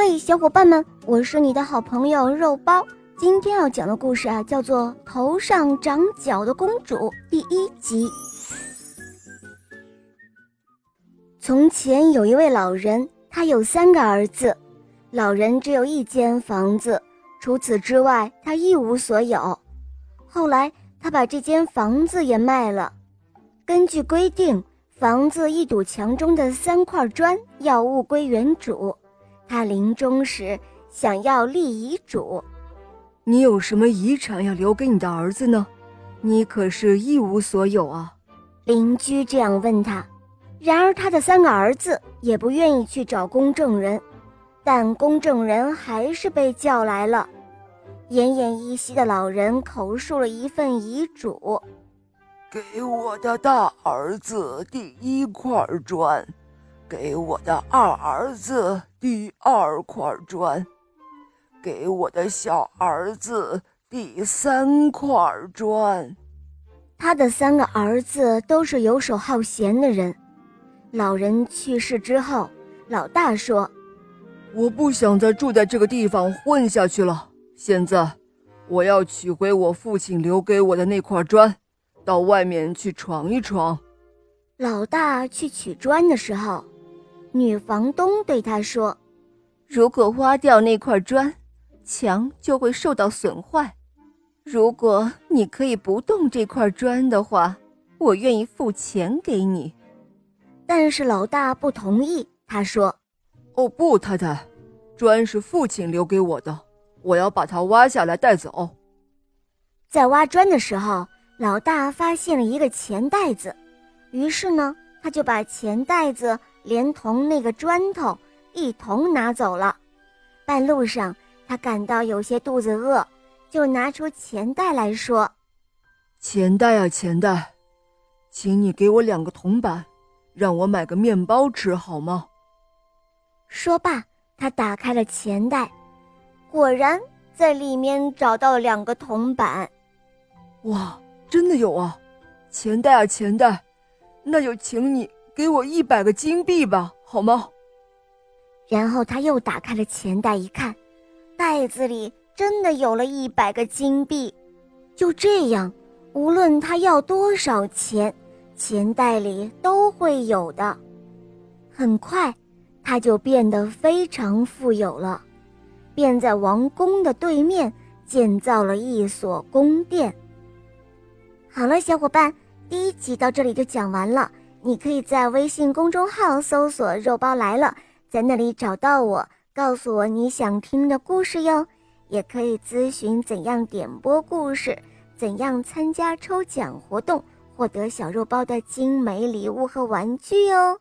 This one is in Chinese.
嘿，小伙伴们，我是你的好朋友肉包。今天要讲的故事啊，叫做《头上长角的公主》第一集。从前有一位老人，他有三个儿子，老人只有一间房子，除此之外他一无所有。后来他把这间房子也卖了。根据规定，房子一堵墙中的三块砖要物归原主。他临终时想要立遗嘱，你有什么遗产要留给你的儿子呢？你可是一无所有啊！邻居这样问他。然而他的三个儿子也不愿意去找公证人，但公证人还是被叫来了。奄奄一息的老人口述了一份遗嘱：给我的大儿子第一块砖。给我的二儿子第二块砖，给我的小儿子第三块砖。他的三个儿子都是游手好闲的人。老人去世之后，老大说：“我不想再住在这个地方混下去了。现在，我要取回我父亲留给我的那块砖，到外面去闯一闯。”老大去取砖的时候。女房东对他说：“如果挖掉那块砖，墙就会受到损坏。如果你可以不动这块砖的话，我愿意付钱给你。”但是老大不同意。他说：“哦不，太太，砖是父亲留给我的，我要把它挖下来带走。”在挖砖的时候，老大发现了一个钱袋子，于是呢，他就把钱袋子。连同那个砖头一同拿走了。半路上，他感到有些肚子饿，就拿出钱袋来说：“钱袋啊，钱袋，请你给我两个铜板，让我买个面包吃好吗？”说罢，他打开了钱袋，果然在里面找到两个铜板。哇，真的有啊！钱袋啊，钱袋，那就请你。给我一百个金币吧，好吗？然后他又打开了钱袋，一看，袋子里真的有了一百个金币。就这样，无论他要多少钱，钱袋里都会有的。很快，他就变得非常富有了，便在王宫的对面建造了一所宫殿。好了，小伙伴，第一集到这里就讲完了。你可以在微信公众号搜索“肉包来了”，在那里找到我，告诉我你想听的故事哟。也可以咨询怎样点播故事，怎样参加抽奖活动，获得小肉包的精美礼物和玩具哟。